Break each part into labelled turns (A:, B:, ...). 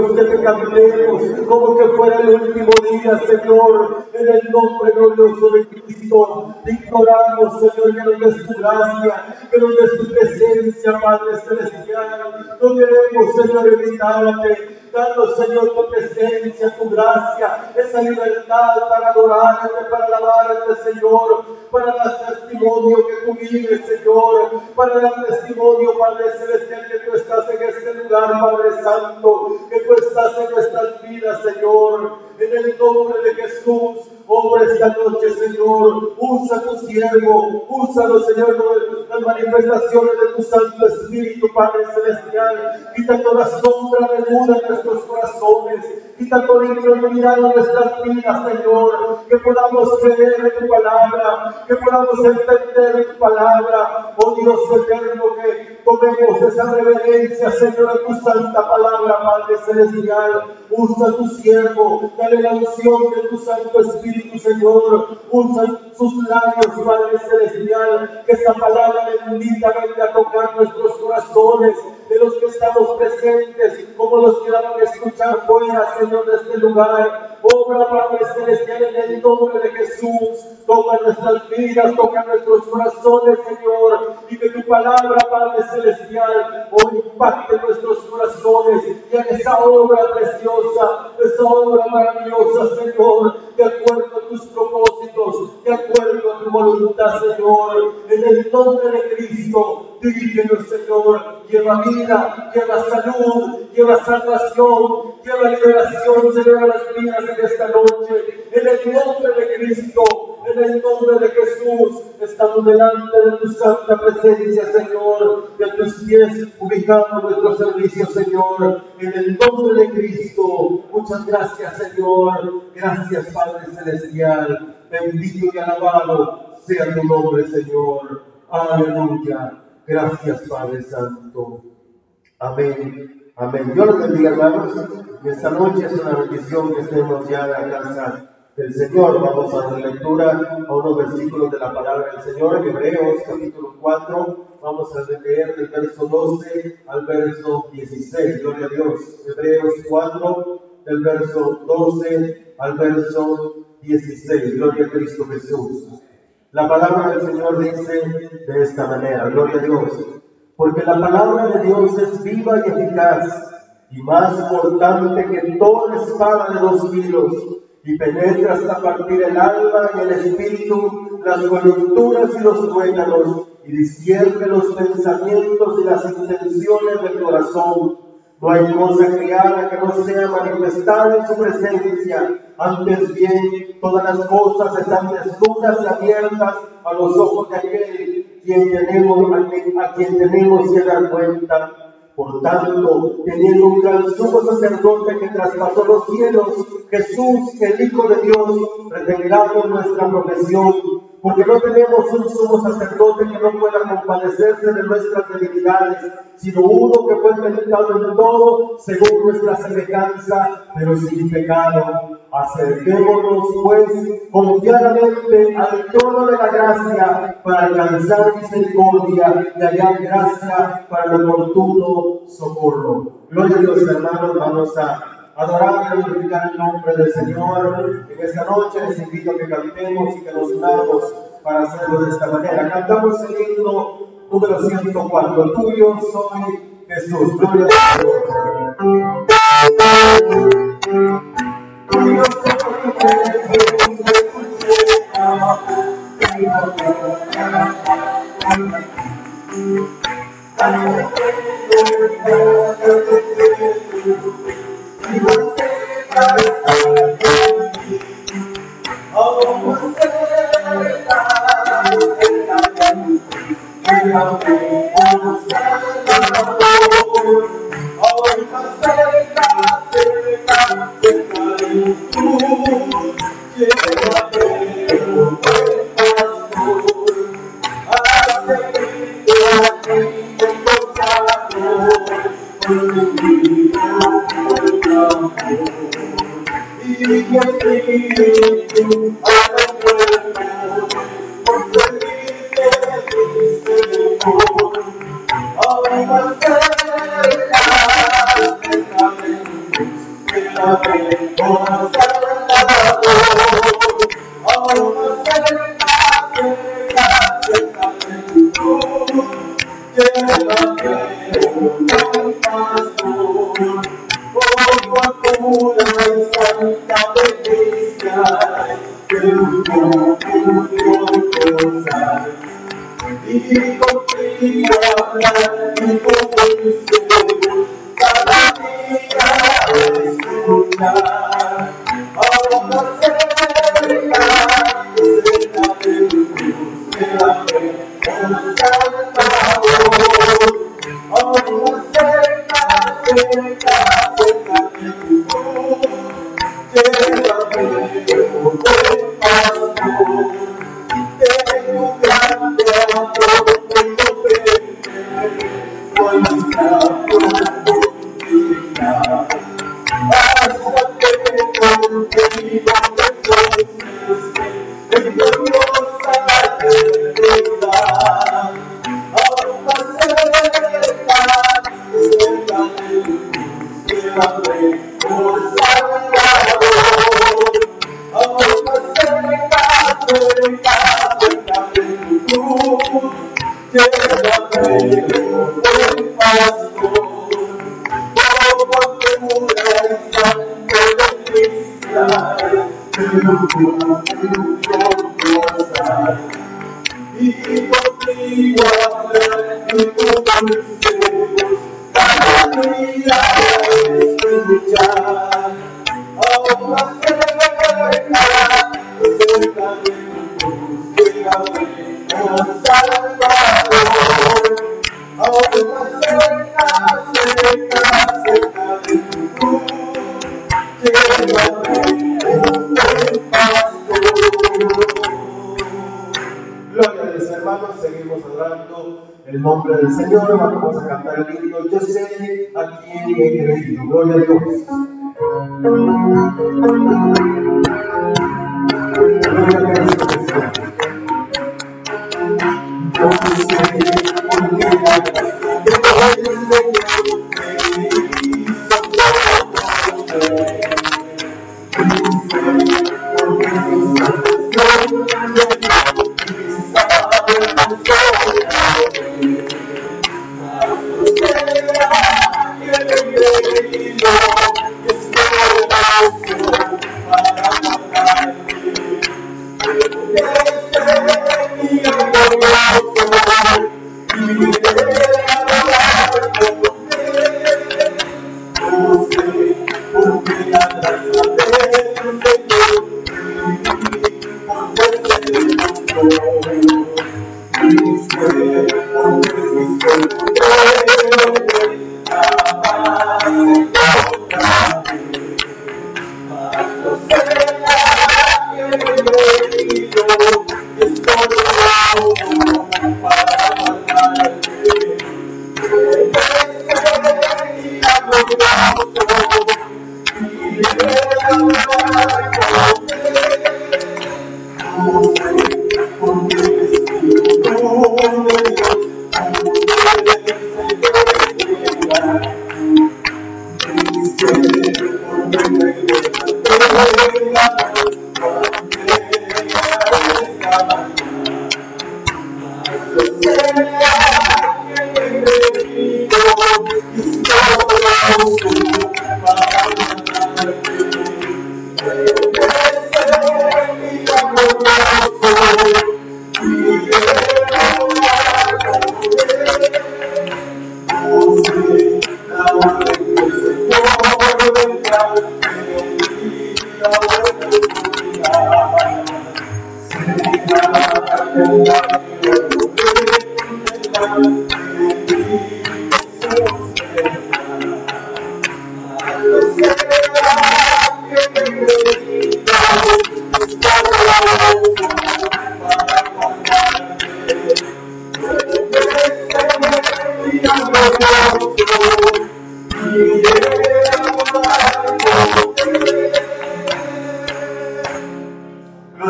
A: queremos que te cantemos como que fuera el último día, Señor, en el nombre glorioso de Cristo. Te imploramos, Señor, que nos des tu gracia, que nos des tu presencia, Padre Celestial. No queremos, Señor, evitarte. Señor, tu presencia, tu gracia, esa libertad para adorarte, para alabarte, Señor, para dar testimonio que tú vives, Señor, para dar testimonio, Padre Celestial, que tú estás en este lugar, Padre Santo, que tú estás en nuestras vidas, Señor, en el nombre de Jesús. Obra esta noche, Señor. Usa tu siervo. Úsalo, Señor, las manifestaciones de tu Santo Espíritu, Padre Celestial. Quita toda sombra de duda en nuestros corazones. Quita toda incredulidad en nuestras vidas, Señor. Que podamos creer en tu palabra. Que podamos entender tu palabra. Oh Dios eterno, que tomemos esa reverencia, Señor, a tu santa palabra, Padre Celestial. Usa tu siervo. Dale la unción de tu Santo Espíritu Señor. Usa sus labios, Padre Celestial. Que esta palabra bendita venga a tocar nuestros corazones de los que estamos presentes, como los que van a escuchar fuera, Señor, de este lugar. Obra, Padre Celestial, en el nombre de Jesús. Toca nuestras vidas, toca nuestros corazones, Señor. Y que tu palabra, Padre Celestial, hoy impacte nuestros corazones. Y en esa obra preciosa, esa obra maravillosa, Señor, de acuerdo a tus propósitos, de acuerdo a tu voluntad, Señor. En el nombre de Cristo, Dirígenos, Señor. Lleva vida, lleva salud, lleva salvación, liberación, Señor, a las vidas en esta noche. En el nombre de Cristo, en el nombre de Jesús, estamos delante de tu santa presencia, Señor. De tus pies ubicamos nuestro servicio, Señor. En el nombre de Cristo, muchas gracias, Señor. Gracias, Padre Celestial. Bendito y alabado sea tu nombre, Señor. Aleluya. Gracias, Padre Santo. Amén. Amén. Dios los bendiga, hermanos. Y esta noche es una bendición que estemos ya en la casa del Señor. Vamos a dar lectura a unos versículos de la palabra del Señor. Hebreos capítulo 4. Vamos a leer del verso 12 al verso 16. Gloria a Dios. Hebreos 4, del verso 12 al verso 16. Gloria a Cristo Jesús. La palabra del Señor dice de esta manera, gloria a Dios, porque la palabra de Dios es viva y eficaz y más cortante que toda espada de dos filos y penetra hasta partir el alma y el espíritu, las coyunturas y los tuétanos y discierne los pensamientos y las intenciones del corazón. No hay cosa creada que no sea manifestada en su presencia antes bien, todas las cosas están desnudas y abiertas a los ojos de aquel quien tenemos, a, quien, tenemos que dar cuenta. Por tanto, teniendo un gran sumo sacerdote que traspasó los cielos, Jesús, el Hijo de Dios, retengamos nuestra profesión, porque no tenemos un sumo sacerdote que no pueda compadecerse de nuestras debilidades, sino uno que fue tentado en todo según nuestra semejanza, pero sin pecado. Acerquémonos pues confiadamente al trono de la gracia para alcanzar misericordia y hallar gracia para el oportuno socorro. Gloria a Dios, hermanos, vamos a adorar y glorificar el nombre del Señor. En esta noche les invito a que cantemos y que nos unamos para hacerlo de esta manera. Cantamos el himno número 104. Tuyo soy Jesús. Gloria a Dios. Thank you.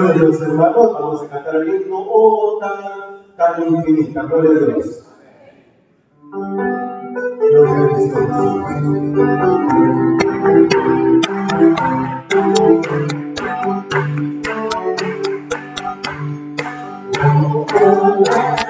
A: Gloria a Vamos a cantar el himno, oh infinita. Gloria a Dios. Gloria a Dios.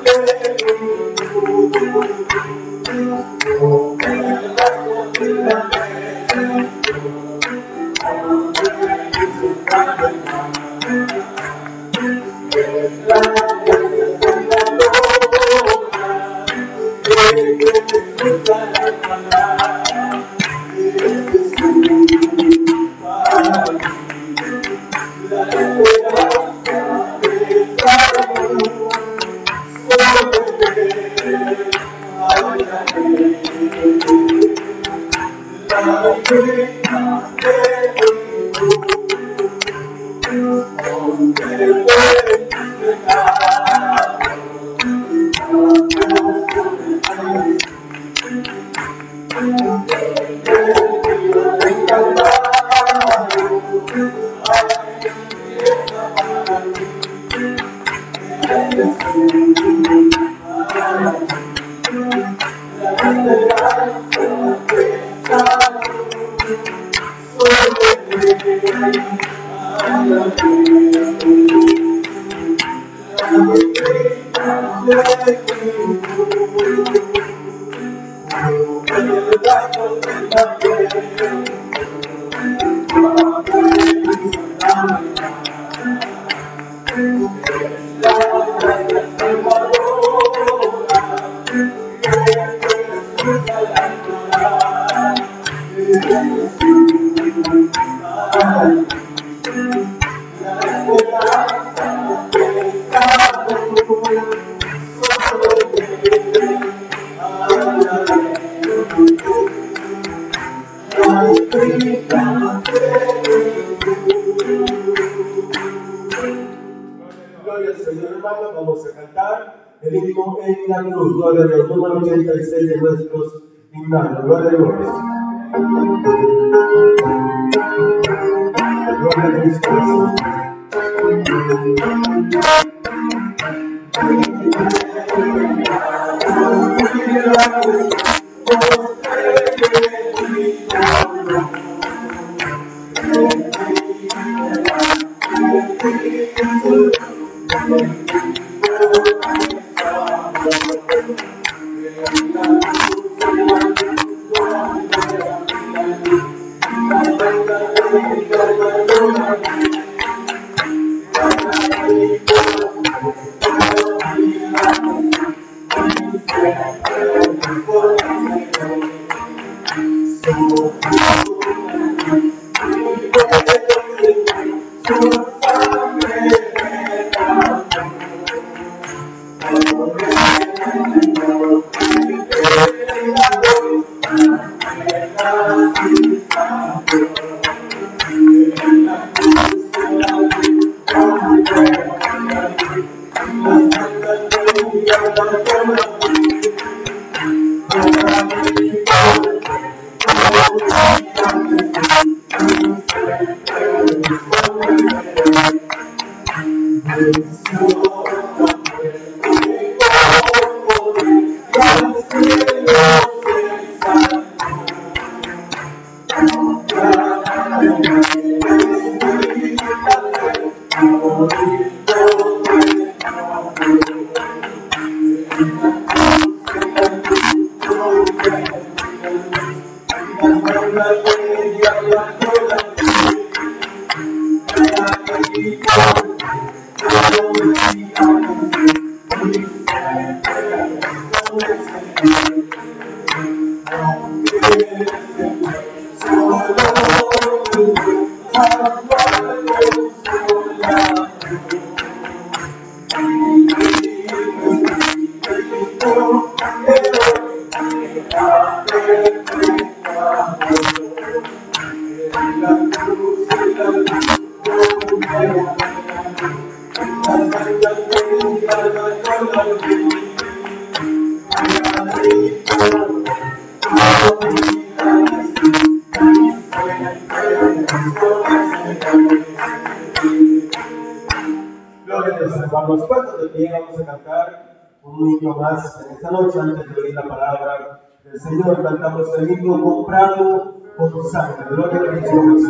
A: El himno comprado por sangre. Gloria a Jesús.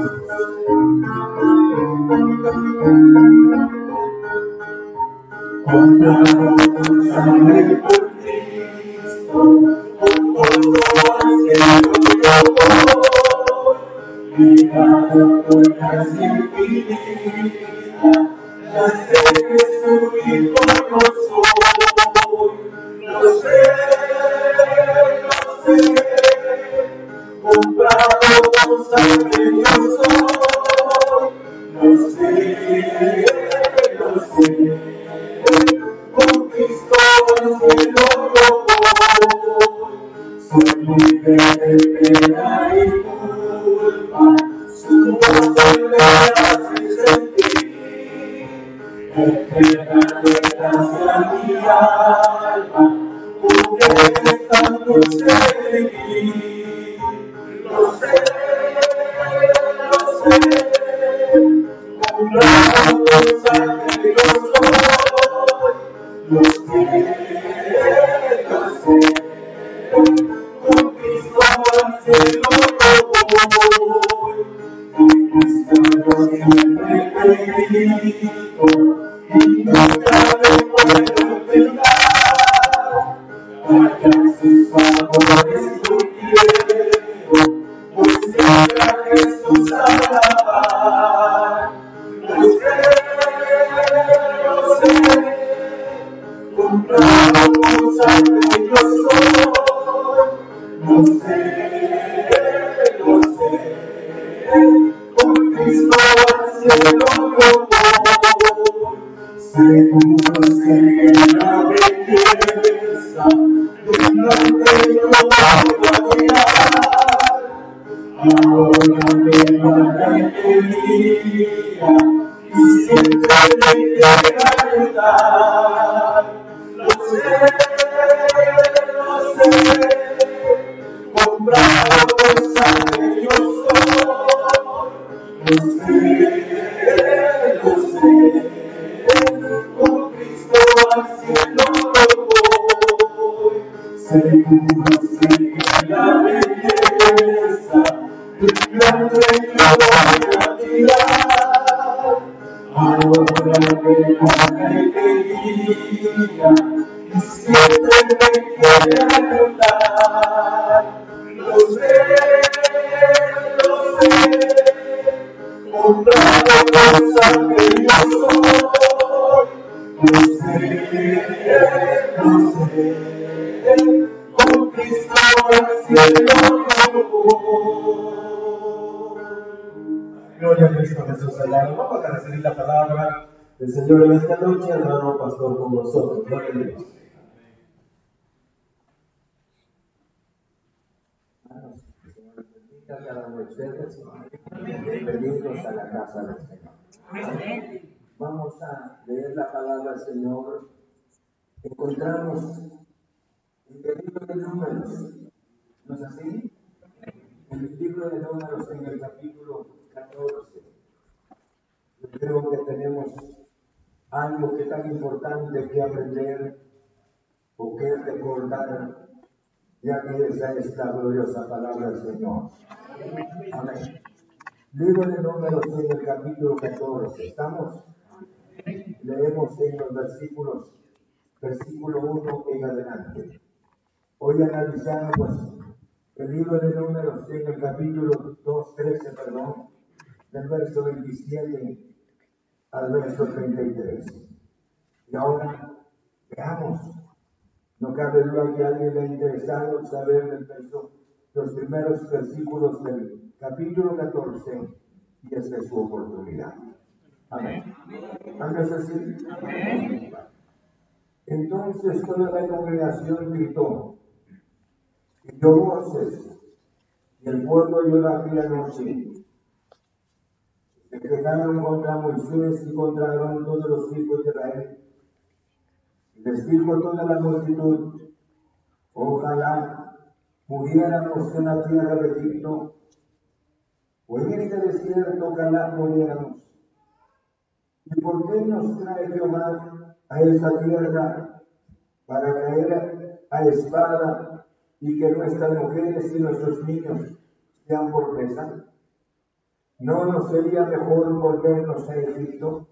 A: Comprado por sangre por Cristo, por tu cielo Ligado por gracia infinita, las Lo sé, pastor, con nosotros. Gloria a Dios.
B: Bienvenidos a la casa del Señor. Vamos a leer la palabra del Señor. Encontramos en el libro de números. ¿No es así? En el libro de números, en el capítulo 14. Yo creo que tenemos algo que tan importante que aprender o que recordar, ya que esa es la gloriosa palabra del Señor. Amén. Libro de números en el capítulo 14. ¿Estamos? Leemos en los versículos, versículo 1 en adelante. Hoy analizamos el libro de números en el capítulo 2, 13, perdón, del verso 27 al verso 33. Y ahora veamos, no cabe duda que a alguien le ha interesado saber el verso, los primeros versículos del capítulo 14 y esta es su oportunidad. Amén. ¿Andas así? Entonces toda la congregación gritó, y dio voces, y el pueblo lloró aquella noche. Se quejaron contra Moisés y contra Aarón todos los hijos de Israel. Les dijo toda la multitud, ojalá muriéramos en la tierra de Egipto, o en este desierto, ojalá muriéramos. ¿Y por qué nos trae Jehová a esa tierra para caer a espada y que nuestras mujeres y nuestros niños sean por presa? ¿No nos sería mejor volvernos a Egipto?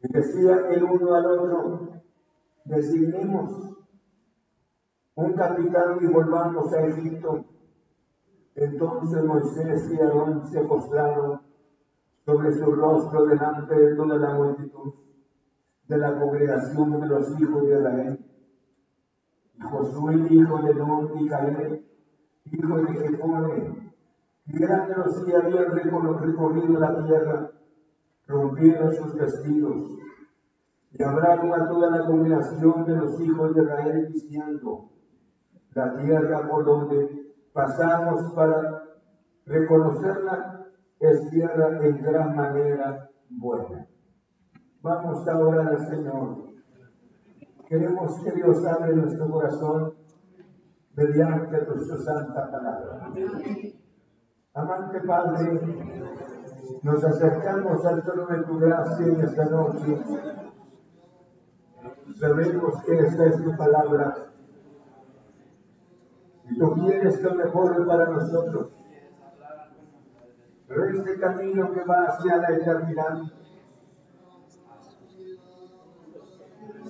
B: Y decía el uno al otro, designemos un capitán y volvamos a Egipto. Entonces Moisés y Aarón se postraron sobre su rostro delante de toda la multitud de la congregación de los hijos de Israel. Josué, hijo de Nun y Caleb, hijo de Jefone, y eran de los que habían recorrido la tierra, rompieron sus vestidos y hablaron a toda la congregación de los hijos de Israel diciendo, la tierra por donde pasamos para reconocerla es tierra en gran manera buena. Vamos a orar al Señor. Queremos que Dios abra nuestro corazón mediante su santa palabra. Amante Padre, nos acercamos al trono de tu gracia en esta noche. Sabemos que esta es tu palabra. Y tú quieres lo mejor para nosotros. Pero este camino que va hacia la eternidad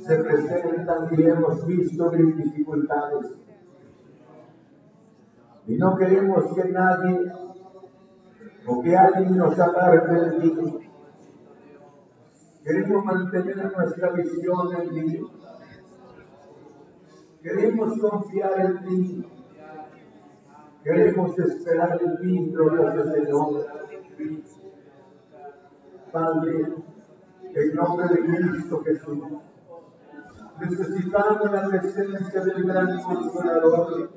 B: se presentan y hemos visto dificultades. Y no queremos que nadie o que de ti. Queremos mantener nuestra visión en ti. Queremos confiar en ti. Queremos esperar en ti, glorioso Señor. Padre, en nombre de Cristo Jesús, necesitamos la presencia del gran consolador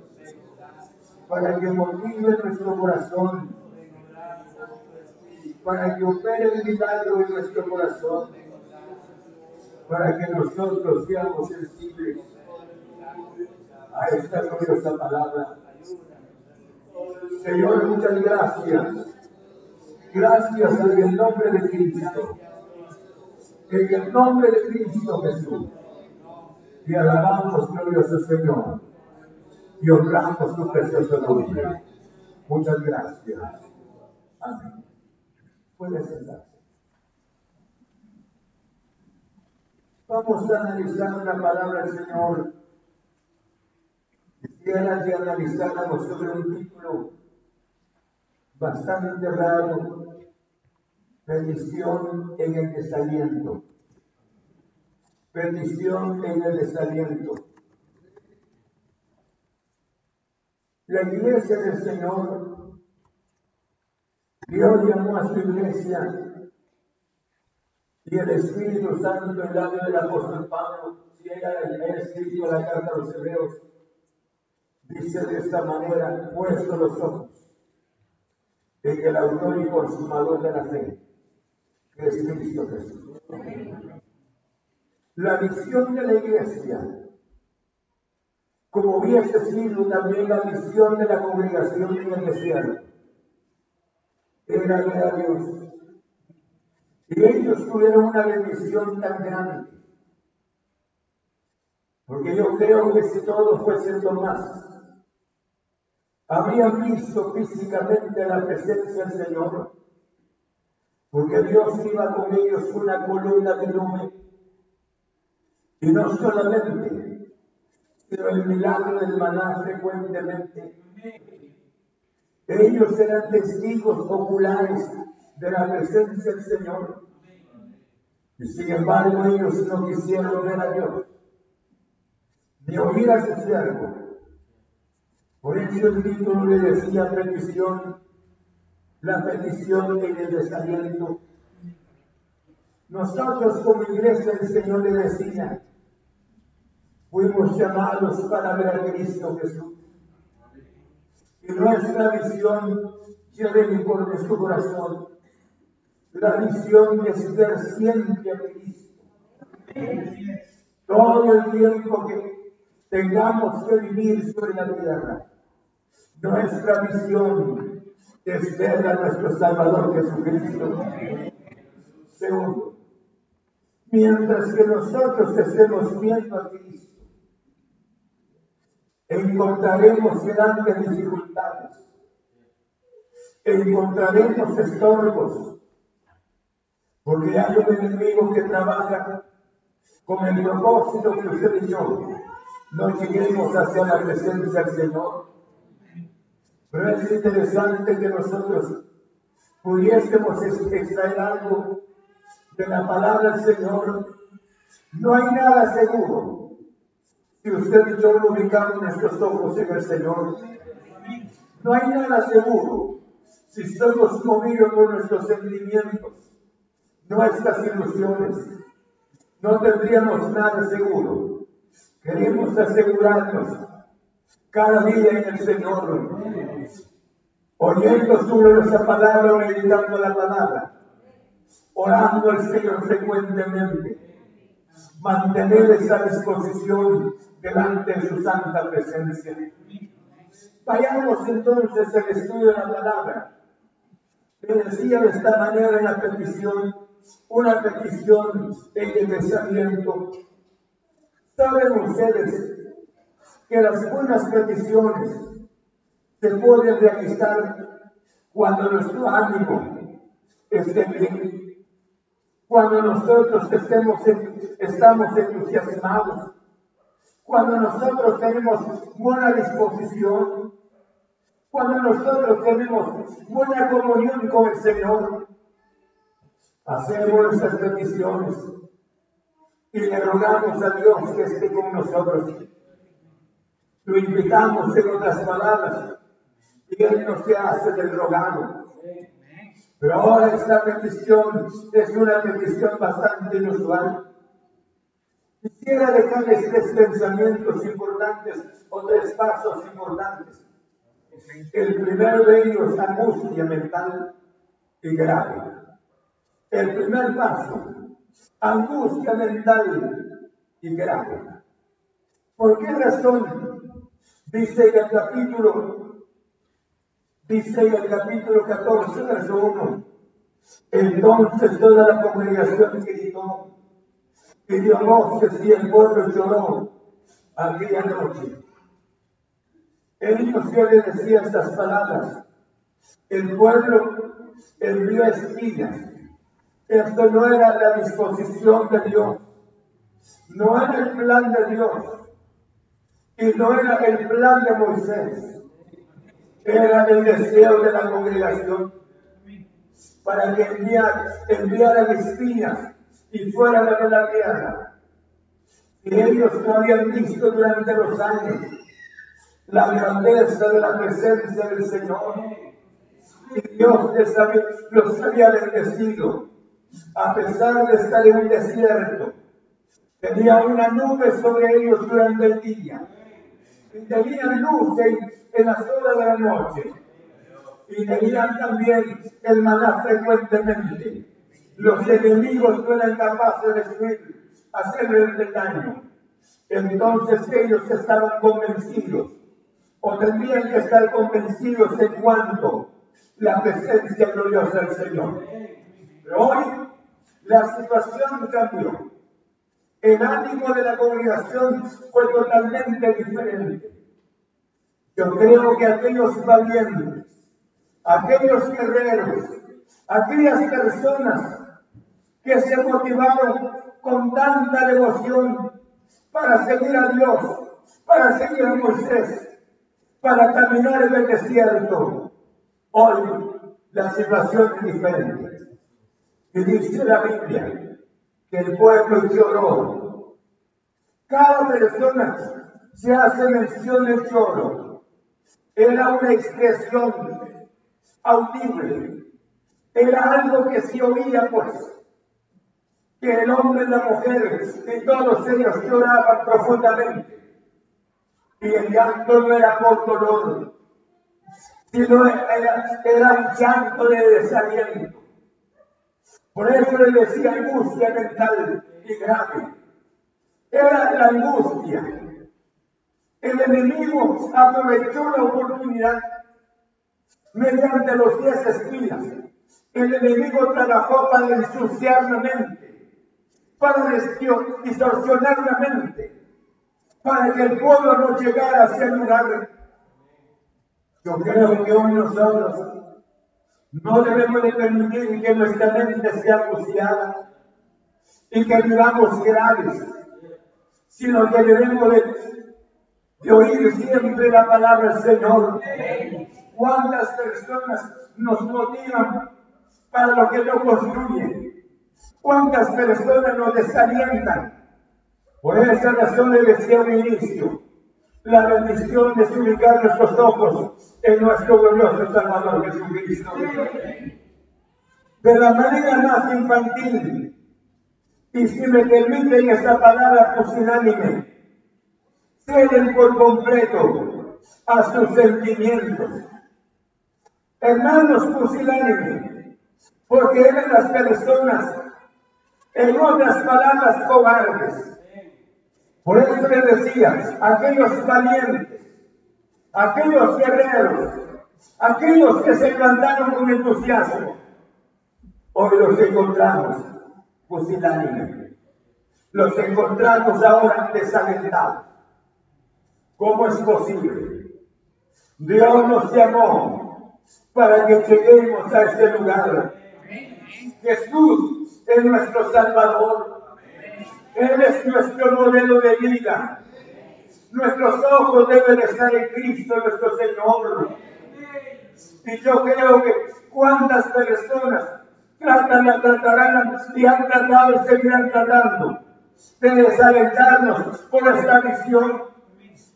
B: para que motive nuestro corazón para que opere el milagro en nuestro corazón, para que nosotros seamos sensibles a esta gloriosa palabra. Señor, muchas gracias. Gracias en el nombre de Cristo. En el nombre de Cristo Jesús. Te alabamos, glorioso Señor. Y honramos tu precioso nombre. Muchas gracias. Amén puede sentarse. Vamos a analizar la palabra del Señor. Quisiera que analizáramos sobre un título bastante raro, bendición en el desaliento. Bendición en el desaliento. La iglesia del Señor Dios llamó a su iglesia y el Espíritu Santo en labio del apóstol Pablo, ella ha escrito la carta a los hebreos, dice de esta manera, puesto los ojos en el autor y consumador de la fe, que es Cristo Jesús. La visión de la iglesia, como hubiese sido también la visión de la congregación en el desierto, a Dios. Y ellos tuvieron una bendición tan grande. Porque yo creo que si todos fuesen más, habrían visto físicamente la presencia del Señor. Porque Dios iba con ellos una columna de nube. Y no solamente, pero el milagro del maná frecuentemente ellos eran testigos oculares de la presencia del Señor. Y sin embargo ellos no quisieron ver a Dios, ni oír a su siervo. Por eso el título le decía petición, la petición en el desaliento. Nosotros como iglesia del Señor le decía, fuimos llamados para ver a Cristo Jesús que nuestra visión lleve por nuestro corazón la visión de ser siempre a Cristo. Todo el tiempo que tengamos que vivir sobre la tierra, nuestra visión es ver a nuestro Salvador Jesucristo. Segundo, Mientras que nosotros estemos viendo a Cristo, encontraremos grandes dificultades, encontraremos estorbos, porque hay un enemigo que trabaja con el propósito que usted y yo no lleguemos hacia la presencia del Señor. Pero es interesante que nosotros pudiésemos extraer algo de la palabra del Señor. No hay nada seguro si usted y yo no ubicamos nuestros ojos en el Señor. No hay nada seguro si estamos movidos por nuestros sentimientos, nuestras ilusiones. No tendríamos nada seguro. Queremos asegurarnos cada día en el Señor, oyendo sobre esa palabra, meditando la palabra, orando al Señor frecuentemente, mantener esa disposición delante de su santa presencia. Vayamos entonces al estudio de la palabra. Me decía de esta manera en la petición, una petición de pensamiento. ¿Saben ustedes que las buenas peticiones se pueden realizar cuando nuestro ánimo esté bien, cuando nosotros estemos estamos entusiasmados, cuando nosotros tenemos buena disposición, cuando nosotros tenemos buena comunión con el Señor, hacemos nuestras peticiones y le rogamos a Dios que esté con nosotros lo invitamos en otras palabras y Él no se hace del rogado. Pero ahora esta petición es una petición bastante inusual. Quisiera dejarles tres pensamientos importantes o tres pasos importantes. El primero de ellos, angustia mental y grave. El primer paso, angustia mental y grave. ¿Por qué razón Dice el capítulo, dice en el capítulo 14, verso 1. Entonces toda la congregación gritó dio voces y el pueblo lloró aquella noche. Ellos yo le decía estas palabras. El pueblo envió espinas. Esto no era la disposición de Dios. No era el plan de Dios. Y no era el plan de Moisés, era el deseo de la congregación para que enviar, enviaran espías y fueran a la tierra. Y ellos no habían visto durante los años la grandeza de la presencia del Señor. Y Dios les había, los había bendecido, a pesar de estar en un desierto. Tenía una nube sobre ellos durante el día y tenían luz en, las horas de la noche y tenían también el maná frecuentemente. Los enemigos no eran capaces de destruir, hacerle el daño. Entonces ellos estaban convencidos, o tendrían que estar convencidos en cuanto la presencia gloriosa del Señor. Pero hoy la situación cambió el ánimo de la congregación fue totalmente diferente. Yo creo que aquellos valientes, aquellos guerreros, aquellas personas que se motivaron con tanta devoción para seguir a Dios, para seguir a Moisés, para caminar en el desierto, hoy la situación es diferente. Y dice la Biblia que el pueblo lloró. Cada persona se hace mención del lloro. Era una expresión audible. Era algo que se oía, pues. Que el hombre y la mujer, y todos ellos lloraban profundamente. Y el llanto no era por dolor, sino era, era un llanto de desaliento por eso le decía angustia mental y grave. Era la angustia. El enemigo aprovechó la oportunidad mediante los diez espinas. El enemigo trabajó para ensuciar la mente, para distorsionar la mente, para que el pueblo no llegara hacia el lugar. Yo creo que hoy nosotros no debemos de permitir que nuestra mente sea angustiada y que vivamos graves, sino que debemos de, oír siempre la palabra del Señor. ¿Cuántas personas nos motivan para lo que no construye? ¿Cuántas personas nos desalientan? Por esa razón le decía un inicio, la bendición de ubicar nuestros ojos en nuestro glorioso Salvador Jesucristo. De la manera más infantil, y si me permiten esta palabra pusilánime, ceden por completo a sus sentimientos. Hermanos pusilánime, porque eran las personas, en otras palabras, cobardes. Por eso les decía, aquellos valientes, aquellos guerreros, aquellos que se plantaron con entusiasmo, hoy los encontramos pusilánime. Los encontramos ahora desalentados. ¿Cómo es posible? Dios nos llamó para que lleguemos a este lugar. Jesús es nuestro Salvador. Él es nuestro modelo de vida. Nuestros ojos deben estar en Cristo, nuestro Señor. Y yo creo que cuántas personas tratan, tratarán y han tratado y seguirán tratando de desalentarnos por esta visión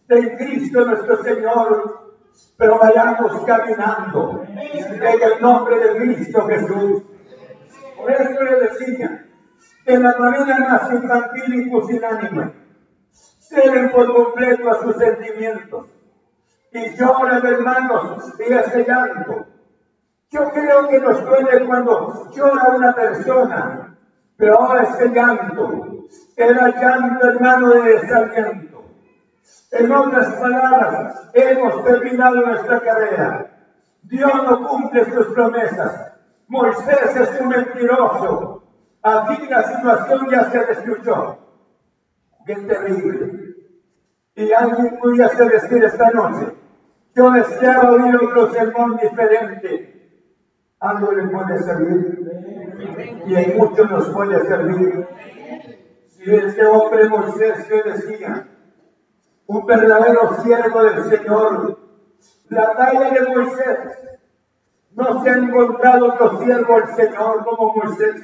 B: de Cristo nuestro Señor, pero vayamos caminando en el nombre de Cristo Jesús. Por le decía, de la manera más infantil y pusilánime, ceden por completo a sus sentimientos y lloran hermanos y ese llanto yo creo que nos duele cuando llora una persona, pero ahora ese llanto era llanto hermano de desaliento. En otras palabras, hemos terminado nuestra carrera. Dios no cumple sus promesas. Moisés es un mentiroso. Aquí la situación ya se destruyó. Qué terrible. Y alguien podría decir esta noche, yo deseaba oír otro sermón diferente algo le puede servir y en mucho nos puede servir. Si este hombre Moisés que decía, un verdadero siervo del Señor, la talla de Moisés, no se ha encontrado otro siervo del Señor como Moisés,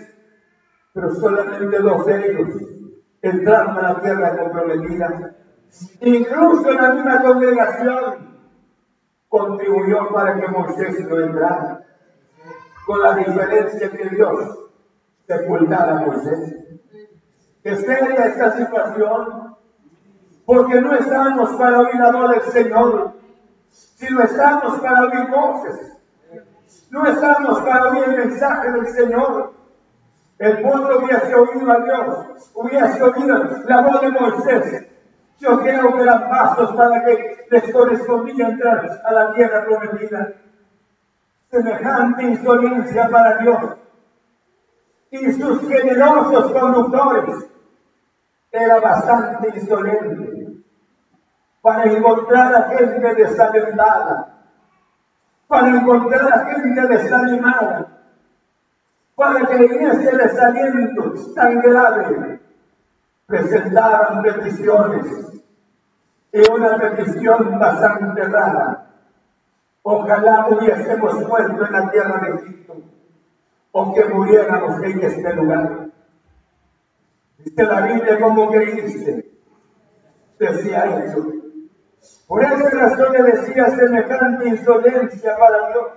B: pero solamente dos de ellos entraron a la tierra comprometida. Incluso en la misma congregación contribuyó para que Moisés no entrara con la diferencia que Dios sepultara a Moisés. Que seria esta situación, porque no estamos para oír la voz del Señor, sino estamos para oír voces. No estamos para oír el mensaje del Señor. El pueblo hubiese oído a Dios, hubiese oído la voz de Moisés. Yo creo que eran pasos para que les correspondía entrar a la tierra prometida semejante insolencia para Dios. Y sus generosos conductores era bastante insolente para encontrar a gente desalentada, para encontrar a gente desanimada, para que en ese desaliento tan grave presentaran peticiones y una petición bastante rara Ojalá hubiésemos muerto en la tierra de Egipto o que muriéramos en este lugar. Dice la Biblia como creíste, decía eso. Por esa razón le decía semejante insolencia para Dios.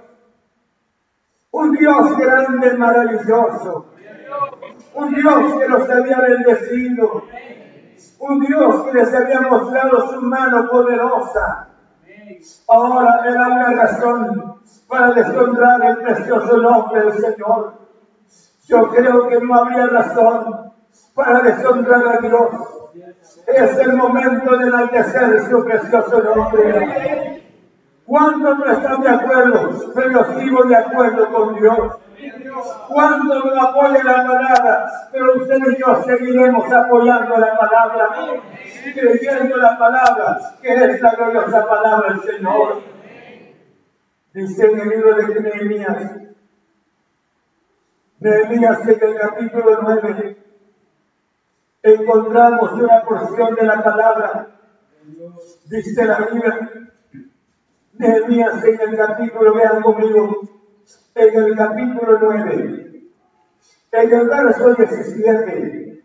B: Un Dios grande, y maravilloso. Un Dios que los había bendecido. Un Dios que les había mostrado su mano poderosa Ahora era una razón para deshonrar el precioso nombre del Señor. Yo creo que no habría razón para deshonrar a Dios. Es el momento de enaltecer su precioso nombre. Cuando no están de acuerdo, pero sigo de acuerdo con Dios. cuando no apoya la palabra, pero usted y yo seguiremos apoyando la palabra, creyendo la palabra, que es la gloriosa palabra del Señor. Dice en el libro de Nehemías, Nehemías en el capítulo 9, encontramos una porción de la palabra. Dice la Biblia, Nehemías en el capítulo, vean conmigo, en el capítulo 9, en el verso 17,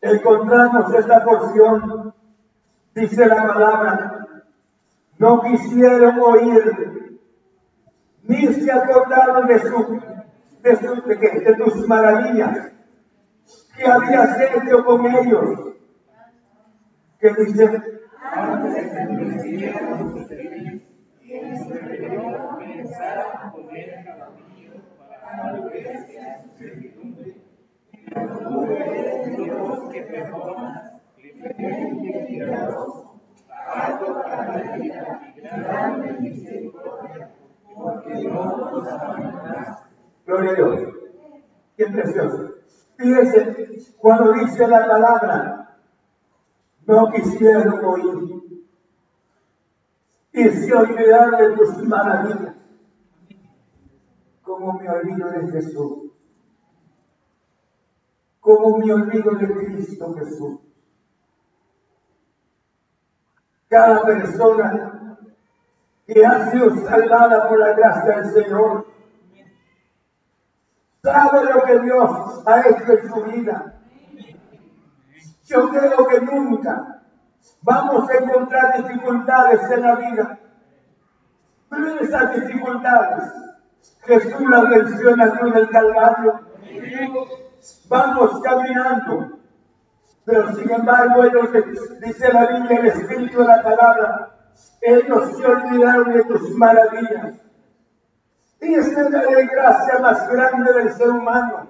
B: encontramos esta porción, dice la palabra, no quisieron oír, ni se acordaron de, su, de, su, de, de tus maravillas que habías hecho con ellos. Que dice, Gloria a Dios. Qué precioso. Fíjense, cuando dice la palabra, no quisieron oír. Y se olvidaron de tus maravillas. Como me olvido de Jesús. Como me olvido de Cristo Jesús. Cada persona que ha sido salvada por la gracia del Señor sabe lo que Dios ha hecho en su vida. Yo creo que nunca vamos a encontrar dificultades en la vida. Pero esas dificultades, Jesús las menciona en el Calvario. Vamos caminando. Pero sin embargo, ellos, dice la Biblia, el Espíritu de la Palabra, ellos se olvidaron de tus maravillas. Y esa es la desgracia más grande del ser humano.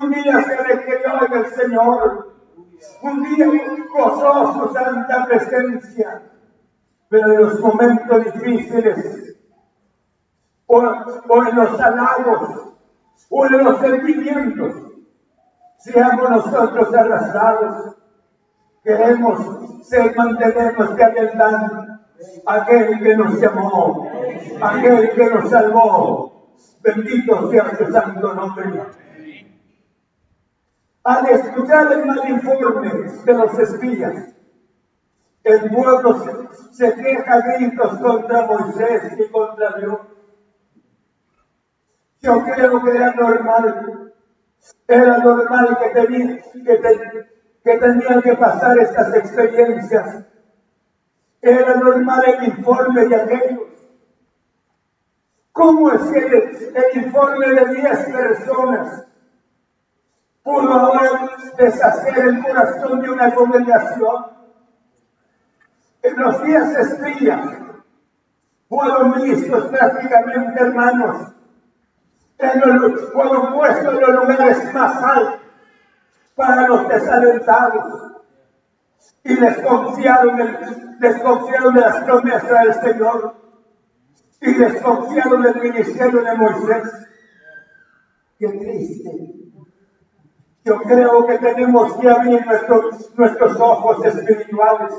B: Un día se requirió en el Señor, un día gozó su santa presencia, pero en los momentos difíciles, o, en los halagos, o en los sentimientos, seamos nosotros arrastrados, queremos ser, mantenernos de aquel que nos llamó, aquel que nos salvó. Bendito sea su santo nombre. Al escuchar el mal informe de los espías, el pueblo se, queja gritos contra Moisés y contra Dios. Yo creo que era normal, era normal que, que, que tenían que pasar estas experiencias. Era normal el informe de aquellos. ¿Cómo es que el, informe de 10 personas pudo ahora deshacer el corazón de una congregación? En los días espías fueron vistos prácticamente hermanos, en los, fueron puestos en los lugares más altos para los desalentados y les confiaron, les confiaron de las promesas del Señor y desconfiaron del ministerio de Moisés. Qué triste. Yo creo que tenemos que abrir nuestros, nuestros ojos espirituales.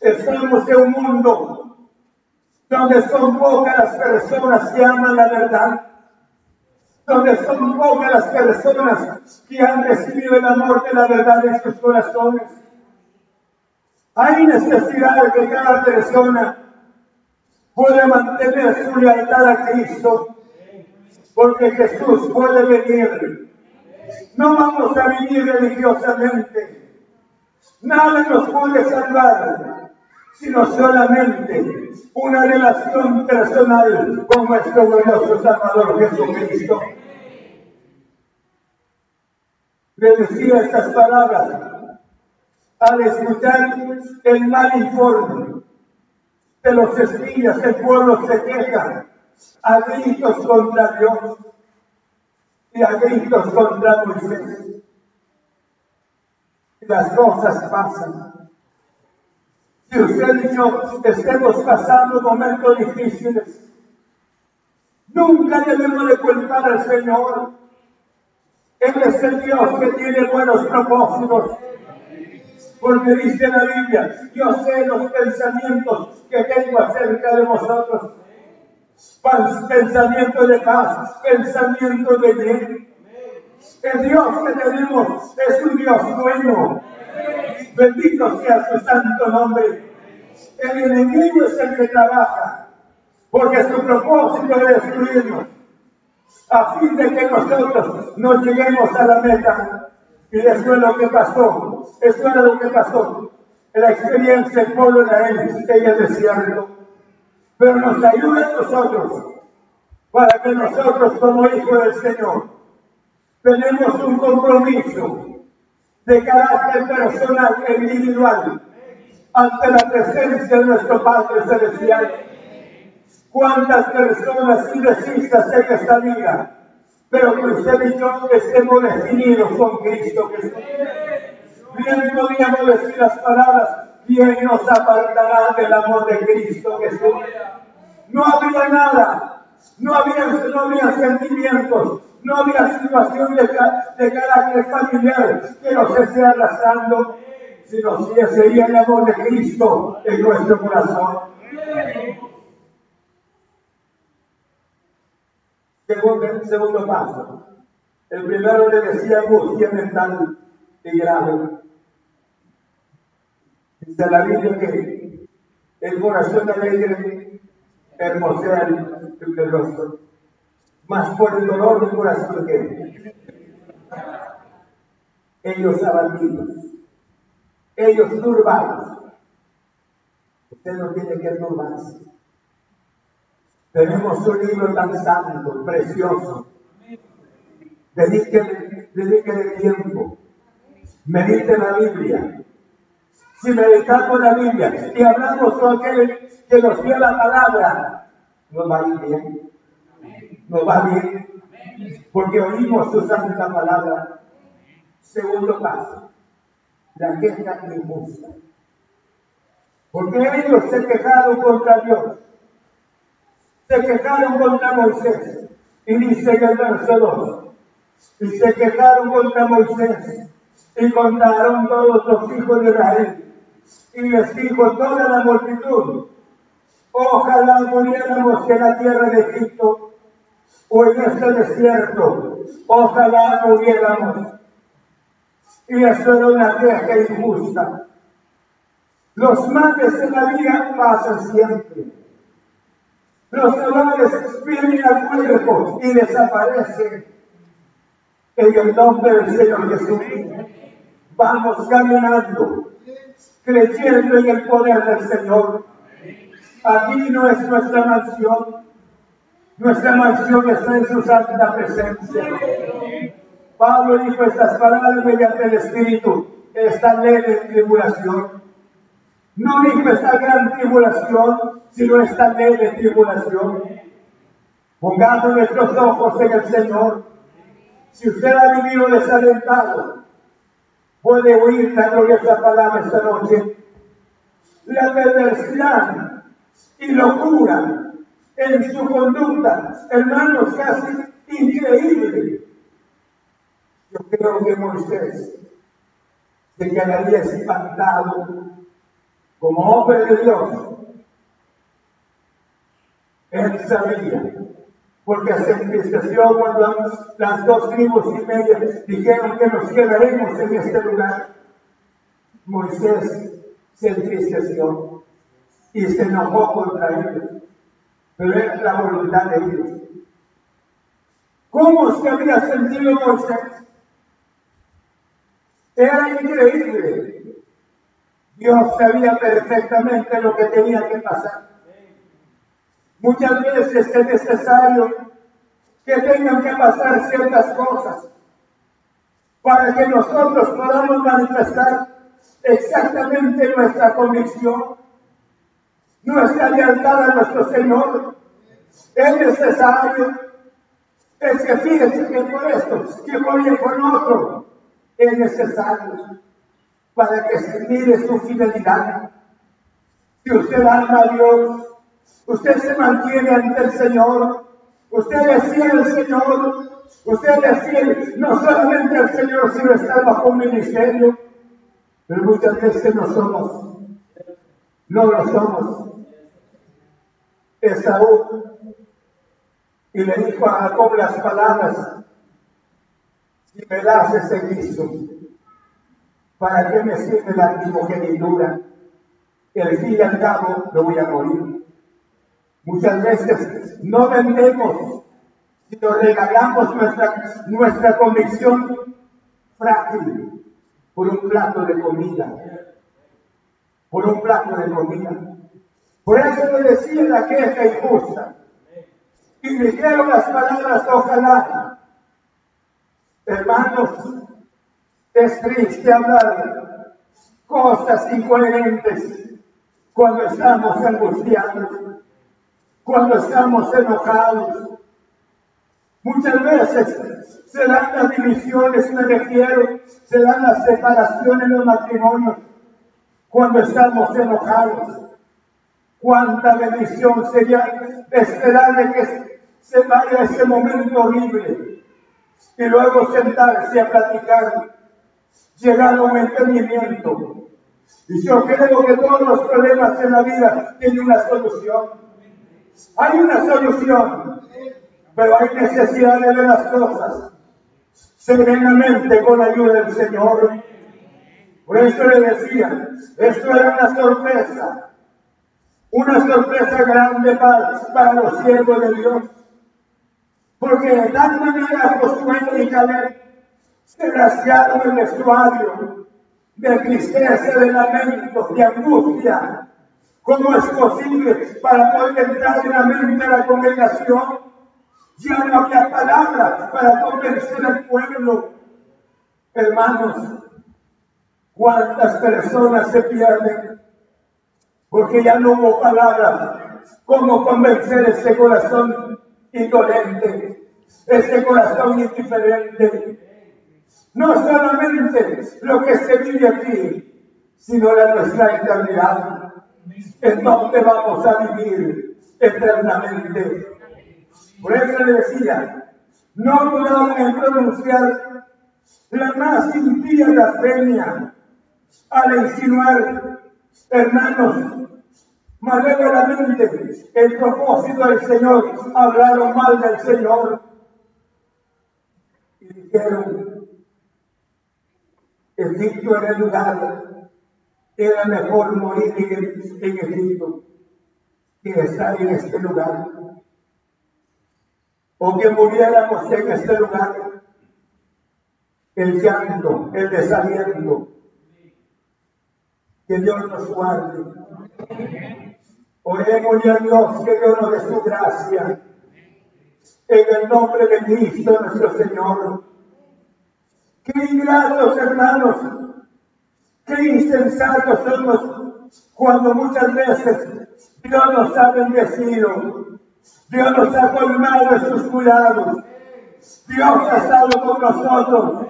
B: Estamos en un mundo donde son pocas las personas que aman la verdad, donde son pocas las personas que han recibido el amor de la verdad en sus corazones. Hay necesidad de que cada persona puede mantener su lealtad a Cristo, porque Jesús puede venir. No vamos a vivir religiosamente. Nada nos puede salvar, sino solamente una relación personal con nuestro glorioso Salvador Jesucristo. Le decía estas palabras al escuchar el mal informe de los espías, el pueblo se queja a gritos contra Dios y a gritos contra Moisés. Las cosas pasan. Si usted y yo estemos pasando momentos difíciles, Nunca debemos de culpar al Señor. Él es el Dios que tiene buenos propósitos. Porque dice la Biblia, yo sé los pensamientos que tengo acerca de vosotros. Pensamiento de paz, pensamiento de bien. El Dios que tenemos es un Dios bueno. Bendito sea su santo nombre. El enemigo es el que trabaja, porque su propósito es destruirnos, a fin de que nosotros no lleguemos a la meta. Y eso es lo que pasó, eso es lo que pasó. La experiencia del pueblo de en el desierto. Pero nos ayuda a nosotros, para que nosotros como hijos del Señor, tenemos un compromiso de carácter personal e individual ante la presencia de nuestro Padre Celestial. ¿Cuántas personas indecisas en esta vida? Pero que usted y yo estemos definidos con Cristo Jesús. Bien podríamos decir las palabras, ¿quién nos apartará del amor de Cristo Jesús? No había nada, no había, no había sentimientos, no había situación de, de carácter familiar que nos esté arrastrando sino si sería el amor de Cristo en nuestro corazón. Segundo, paso. El primero le decía angustia mental y grave. Dice la Biblia que el corazón alegre hermosea el rostro, más por el dolor del corazón que ellos abatidos ellos turbados. Usted no tiene que turbarse. Tenemos un libro tan santo, precioso. Dedíquele, dedíquele tiempo. Medite la Biblia. Si meditamos la Biblia y hablamos con aquel que nos dio la palabra, nos va a ir bien. Nos va bien. Porque oímos su santa palabra. Segundo paso la queja injusta. Porque ellos se quejaron contra Dios, se quejaron contra Moisés, y dice en el verso 2, y se quejaron contra Moisés, y contaron todos los hijos de Israel, y les dijo toda la multitud, ojalá muriéramos en la tierra de Egipto, en este desierto, ojalá muriéramos y eso era una queja injusta. Los males en la vida pasan siempre. Los dolores vienen al cuerpo y desaparecen. En el nombre del Señor Jesús. Vamos caminando, creyendo en el poder del Señor. Aquí no es nuestra mansión. Nuestra mansión está en su santa presencia. Pablo dijo estas palabras mediante el Espíritu, esta leve tribulación. No dijo esta gran tribulación, sino esta leve tribulación. Pongamos nuestros ojos en el Señor. Si usted ha vivido desalentado, puede oír la gloriosa palabra esta noche. La perversidad y locura en su conducta, hermanos, casi increíble yo creo que Moisés se quedaría espantado como hombre de Dios. Él sabía, porque se entristeció cuando las dos tribus y media dijeron que nos quedaremos en este lugar. Moisés se entristeció y se enojó contra ellos, pero es la voluntad de ellos. ¿Cómo se había sentido Moisés? Era increíble. Dios sabía perfectamente lo que tenía que pasar. Muchas veces es necesario que tengan que pasar ciertas cosas para que nosotros podamos manifestar exactamente nuestra convicción, nuestra lealtad a nuestro Señor. Es necesario. Es que fíjense que por esto, que por, por otro, es necesario para que se mire su fidelidad. Si usted ama a Dios, usted se mantiene ante el Señor, Usted es fiel al Señor. Usted es fiel no solamente al Señor, sino está bajo un ministerio. Pero muchas veces no somos. No lo somos. Esaú. Y le dijo a Jacob las palabras. Si me das ese guiso, ¿para qué me sirve la primogenitura? El fin y al cabo me voy a morir. Muchas veces no vendemos, sino regalamos nuestra, nuestra convicción frágil por un plato de comida. Por un plato de comida. Por eso le decía la queja injusta. Y dijeron las palabras, ojalá. Hermanos, es triste hablar cosas incoherentes cuando estamos angustiados cuando estamos enojados. Muchas veces se dan las divisiones, me refiero, se dan las separaciones en los matrimonios cuando estamos enojados. Cuánta bendición sería esperar de que se vaya ese momento horrible y luego sentarse a platicar, llegar a un entendimiento. Y yo creo que todos los problemas en la vida tienen una solución. Hay una solución, pero hay necesidad de ver las cosas serenamente con la ayuda del Señor. Por eso le decía, esto era una sorpresa, una sorpresa grande para, los siervos de Dios. Porque de tal manera Josué y Caleb se rasgaron el vestuario de tristeza, de lamento, de angustia, ¿Cómo es posible para poder entrar en la mente de la congregación? Ya no había palabras para convencer al pueblo. Hermanos, ¿cuántas personas se pierden? Porque ya no hubo palabras. ¿Cómo convencer ese corazón indolente? Ese corazón indiferente. No solamente lo que se vive aquí, sino la nuestra eternidad en donde vamos a vivir eternamente. Por eso le decía, no podemos pronunciar la más impía blasfemia al insinuar, hermanos, malévolamente el propósito del Señor, hablaron mal del Señor y dijeron, Egipto era el lugar era mejor morir en, Egipto que estar en este lugar. O que muriéramos en este lugar. El llanto, el desaliento. Que Dios nos guarde. Oremos a Dios que Dios nos dé su gracia. En el nombre de Cristo nuestro Señor. Qué ingratos, hermanos, Qué insensatos somos cuando muchas veces Dios nos ha bendecido. Dios nos ha colmado de sus cuidados. Dios ha estado con nosotros.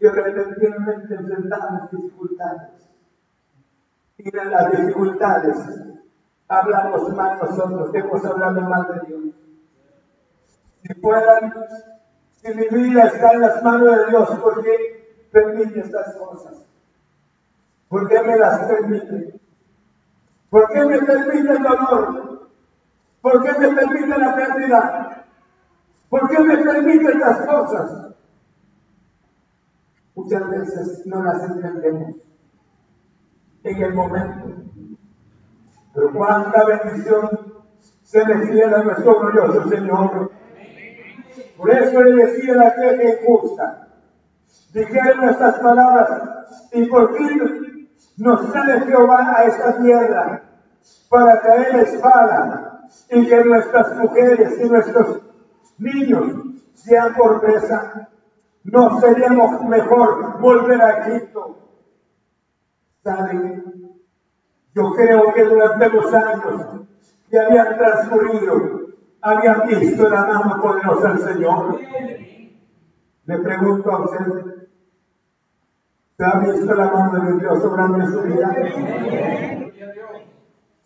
B: Y repentinamente enfrentamos dificultades. De las dificultades hablamos mal nosotros, hemos hablado mal de Dios. Si puedan, si mi vida está en las manos de Dios, ¿por qué permite estas cosas? ¿Por qué me las permite? ¿Por qué me permite el dolor? ¿Por qué me permite la pérdida? ¿Por qué me permite estas cosas? Muchas veces no las entendemos en el momento. Pero cuánta bendición se le a nuestro glorioso Señor. Por eso le decía la que injusta. Dijeron estas palabras, y por fin nos trae Jehová a esta tierra para caer espada y que nuestras mujeres y nuestros niños sean por presa. No seríamos mejor volver a Egipto. ¿Saben? Yo creo que durante los años que habían transcurrido, habían visto la mano poderosa del Señor. Le pregunto a usted, ¿Se ha visto la mano de Dios obrando en su vida?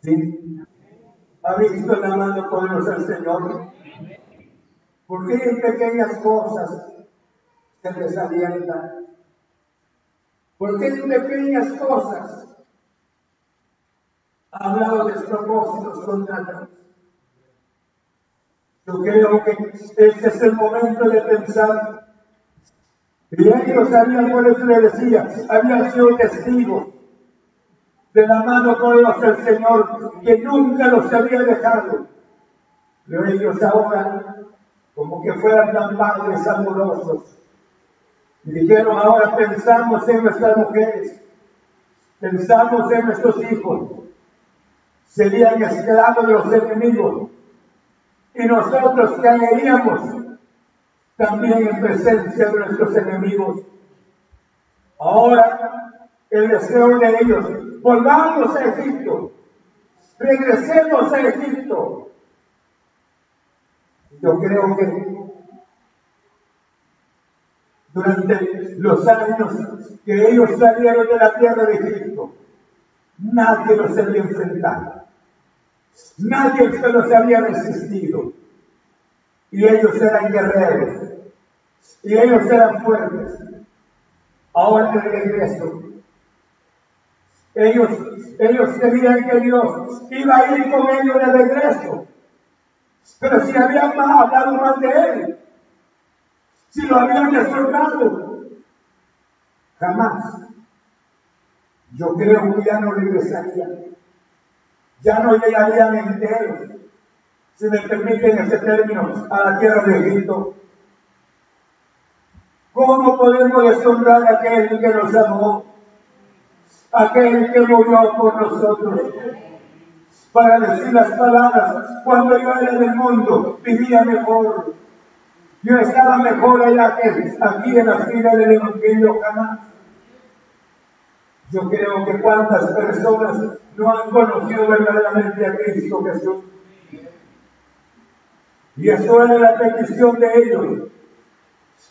B: ¿Sí? ¿Ha visto la mano poderosa del Señor? ¿Por qué en pequeñas cosas se desalienta? ¿Por qué en pequeñas cosas ha hablado despropósitos contra Yo creo que este es el momento de pensar. Y ellos habían, por eso le decía, habían sido testigos de la mano Dios del Señor, que nunca los había dejado. Pero ellos ahora, como que fueran tan padres amorosos, y dijeron, ahora pensamos en nuestras mujeres, pensamos en nuestros hijos, serían esclavos de los enemigos, y nosotros caeríamos también en presencia de nuestros enemigos. Ahora, el deseo de ellos, volvamos a Egipto, regresemos a Egipto, yo creo que durante los años que ellos salieron de la tierra de Egipto, nadie los había enfrentado. Nadie se los había resistido. Y ellos eran guerreros. Y ellos eran fuertes. Ahora de regreso. Ellos, ellos creían que Dios iba a ir con ellos de regreso. Pero si habían hablado mal de él, si lo habían deshonrado, jamás. Yo creo que ya no regresaría. Ya no llegarían enteros, si me permiten ese término, a la tierra de Egipto. ¿Cómo podemos deshonrar a aquel que nos amó? Aquel que murió por nosotros para decir las palabras. Cuando yo era del mundo, vivía mejor. Yo estaba mejor allá que aquí en la fila del Evangelio jamás. Yo creo que cuántas personas no han conocido verdaderamente a Cristo Jesús. Y eso era la petición de ellos.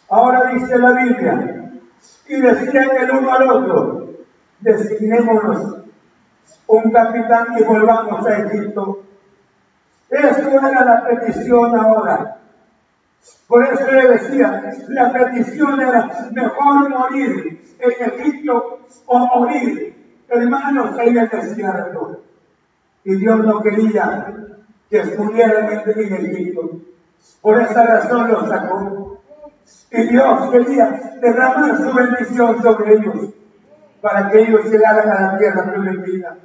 B: Ahora dice la Biblia, y decían el uno al otro, designémonos un capitán y volvamos a Egipto. Eso era la petición ahora. Por eso le decía, la petición era mejor morir en Egipto o morir, hermanos, en el desierto. Y Dios no quería que murieran en Egipto. Por esa razón los sacó. Y Dios quería derramar su bendición sobre ellos para que ellos llegaran a la tierra prometida.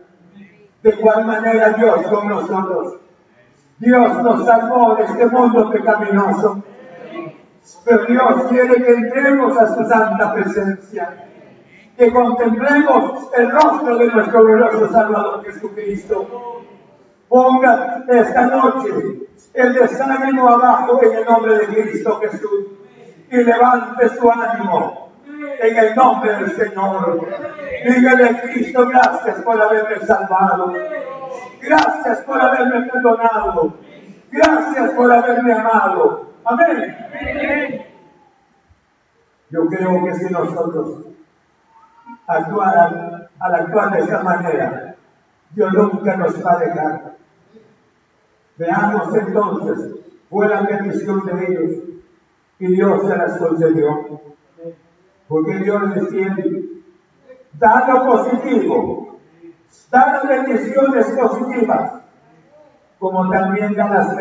B: De cuál manera Dios con nosotros. Dios nos salvó de este mundo pecaminoso. Pero Dios quiere que entremos a su santa presencia. Que contemplemos el rostro de nuestro glorioso Salvador Jesucristo. Ponga esta noche el desánimo abajo en el nombre de Cristo Jesús. Y levante su ánimo en el nombre del Señor. Dígale Cristo, gracias por haberme salvado. Gracias por haberme perdonado. Gracias por haberme amado. Amén. Yo creo que si nosotros actuaran, al actuar de esta manera, Dios nunca nos va a dejar. Veamos entonces, fue la bendición de ellos y Dios se las concedió. Porque Dios desciende, da lo positivo, da las bendiciones positivas, como también da las,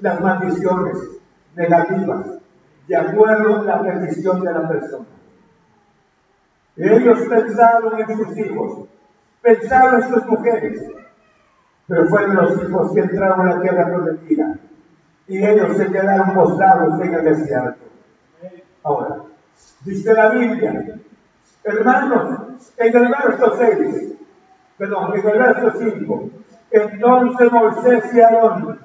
B: las maldiciones negativas, de acuerdo a la bendición de la persona. Ellos pensaron en sus hijos, pensaron en sus mujeres, pero fueron los hijos que entraron a la tierra prometida y ellos se quedaron postrados en el desierto. Ahora, Dice la Biblia, hermanos, en el verso 6, perdón, en el verso 5, entonces Moisés y Aarón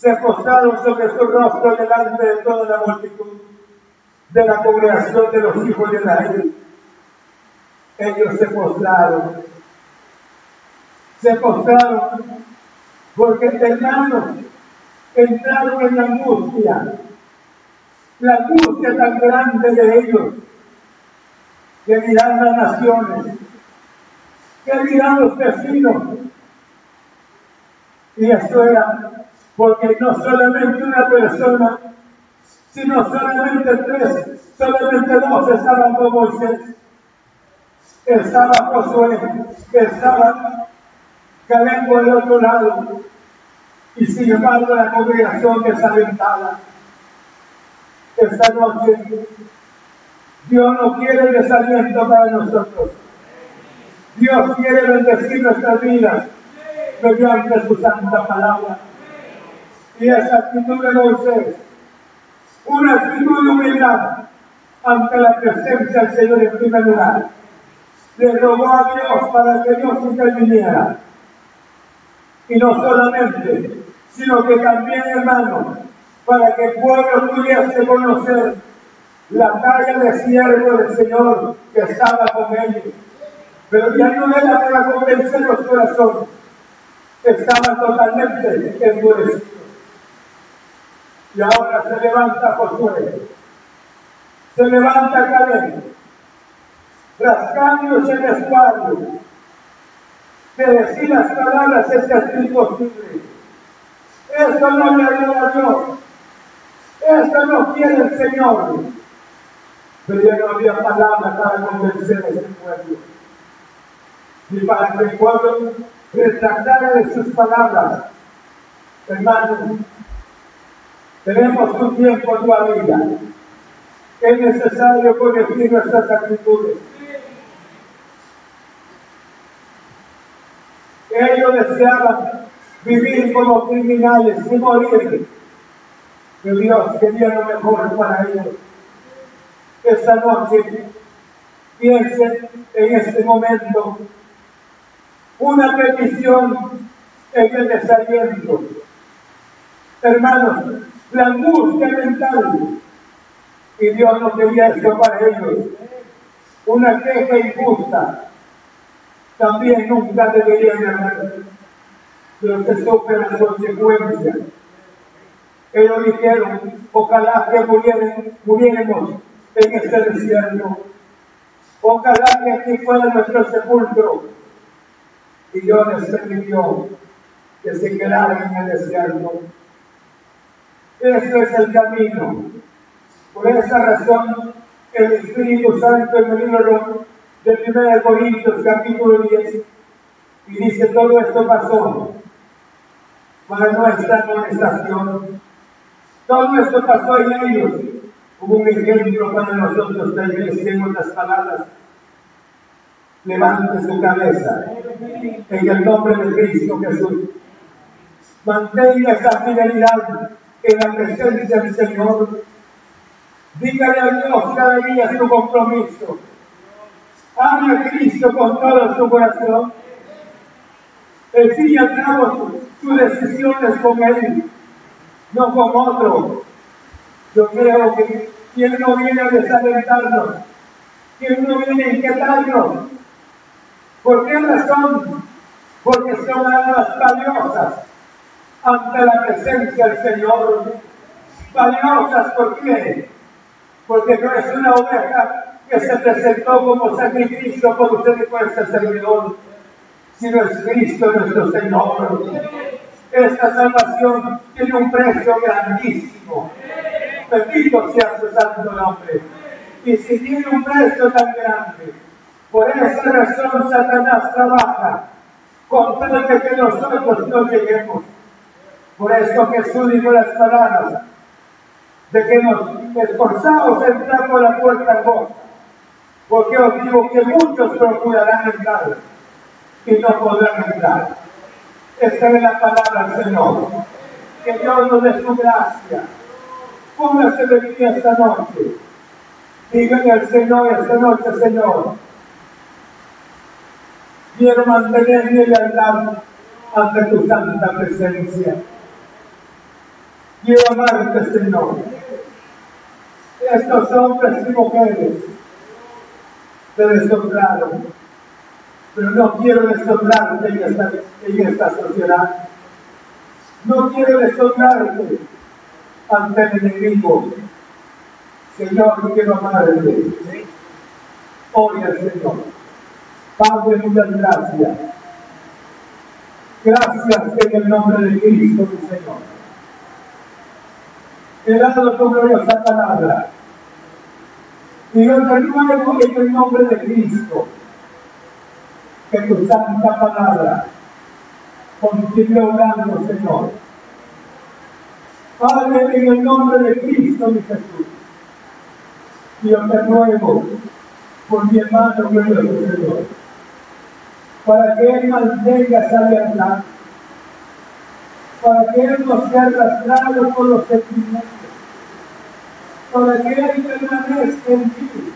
B: se postraron sobre su rostro delante de toda la multitud de la congregación de los hijos de Israel. Ellos se postraron, se postraron, porque hermanos entraron en la angustia la angustia tan grande de ellos, que dirán las naciones, que dirán los vecinos. Y eso era porque no solamente una persona sino solamente tres, solamente dos estaban con Moisés. Estaba Josué, estaba Caleb por el otro lado, y sin embargo la congregación desalentada. Esta noche, Dios no quiere desaliento para nosotros. Dios quiere bendecir nuestras vidas mediante su santa palabra. Y esa actitud de Moisés, una actitud de humildad ante la presencia del Señor en primer lugar, le rogó a Dios para que Dios interviniera. Y no solamente, sino que también, hermano, para que el pueblo pudiese conocer la talla de siervo del Señor que estaba con ellos. Pero ya no era para convencer los corazones, estaban totalmente endurecidos. Y ahora se levanta Josué, se levanta Caleb, rascándose el espalda, de decir las palabras es casi imposible. Esto no le agrada a Dios. Esto no quiere el Señor. Pero ya no había palabras para convencer a ese pueblo. Ni para que el pueblo retractara de sus palabras. Hermanos, tenemos un tiempo todavía. Es necesario corregir nuestras actitudes. Ellos deseaban vivir como criminales y morir. Que Dios quería lo mejor para ellos. Esta noche, piensen en este momento una petición en el desaliento. Hermanos, la angustia mental. Y Dios no quería esto para ellos. Una queja injusta. También nunca deberían haber los que sufren las consecuencias. Ellos dijeron, ojalá que muriéramos en este desierto. Ojalá que aquí fuera nuestro sepulcro. Y Dios les permitió que se quedaran en el desierto. Ese es el camino. Por esa razón, el Espíritu Santo en el libro de 1 Corintios, capítulo 10, y dice: Todo esto pasó para nuestra amonestación. Todo esto pasó en ellos. Hubo un ejemplo para nosotros también, en las palabras. Levante su cabeza en el nombre de Cristo Jesús. Mantenga esa fidelidad en la presencia del Señor. Dígale a Dios cada día su compromiso. Ame a Cristo con todo su corazón. El fin y al cabo, su decisión es con Él, no con otro. Yo creo que quien no viene a desalentarnos, quien no viene a inquietarnos. ¿Por qué razón? Porque son almas valiosas ante la presencia del Señor. Valiosas, ¿por qué? Porque no es una oveja que se presentó como sacrificio por usted y por este servidor, sino es Cristo nuestro Señor. Esta salvación tiene un precio grandísimo. Bendito sea su santo nombre. Y si tiene un precio tan grande, por esa razón Satanás trabaja con tal de que nosotros no lleguemos por eso Jesús dijo las palabras de que nos esforzamos a entrar por la puerta angosta, porque os digo que muchos procurarán entrar y no podrán entrar. Esta es la palabra del Señor. Que Dios nos dé su gracia. Póngase de mí esta noche. Díganle al Señor esta noche, Señor. Quiero mantener mi lealtad ante tu santa presencia. Quiero amarte, Señor. Estos hombres y mujeres te deshonraron, pero no quiero deshonrarte en esta, en esta sociedad. No quiero deshonrarte ante el enemigo. Señor, quiero amarte. Oye, Señor. Padre, muchas gracias. Gracias en el nombre de Cristo, mi Señor dado tu gloriosa palabra. Y te ruego en el nombre de Cristo que tu santa palabra continúe orando, Señor. Padre, en el nombre de Cristo, mi Jesús, yo te ruego por mi hermano glorioso, Señor, para que Él mantenga esa alianza, para que Él no sea arrastrado por los sentimientos, para que Él permanezca en ti,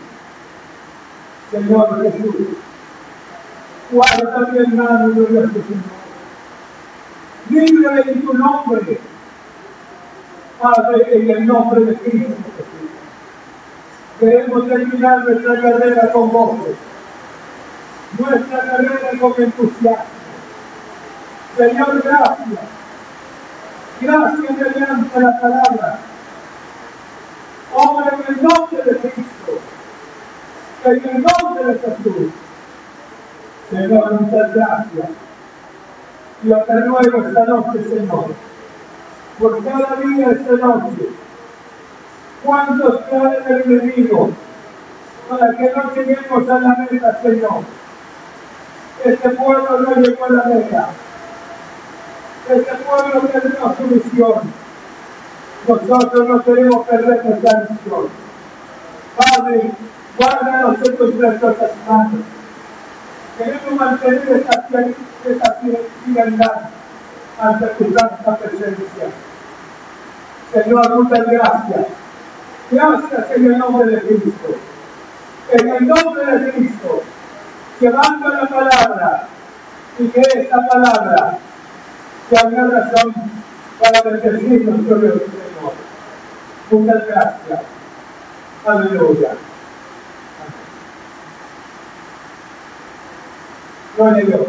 B: Señor Jesús. Guarda mi hermano glorioso, Señor. Líbrale en tu nombre, Padre, en el nombre de Cristo Jesús. Queremos terminar nuestra carrera con gozo nuestra carrera con entusiasmo. Señor, gracias. Gracias mediante la palabra. Ahora en el nombre de Cristo, en el nombre de Jesús, Señor, muchas gracias. Yo te ruego esta noche, Señor, por cada día esta noche, cuántos caen el enemigo, para que no lleguemos a la meta, Señor este pueblo no llegó a la meta. Este pueblo terminó su misión. Nosotros no queremos perder nuestra misión. Padre, guárdanos en tus preciosas manos. Queremos mantener esta, esta fidelidad ante tu santa presencia. Señor, muchas gracias. Gracias en el nombre de Cristo. En el nombre de Cristo llevando la palabra y que esta palabra sea una razón para bendecir nuestro Dios Señor. Muchas gracias. Aleluya. Gloria a Dios.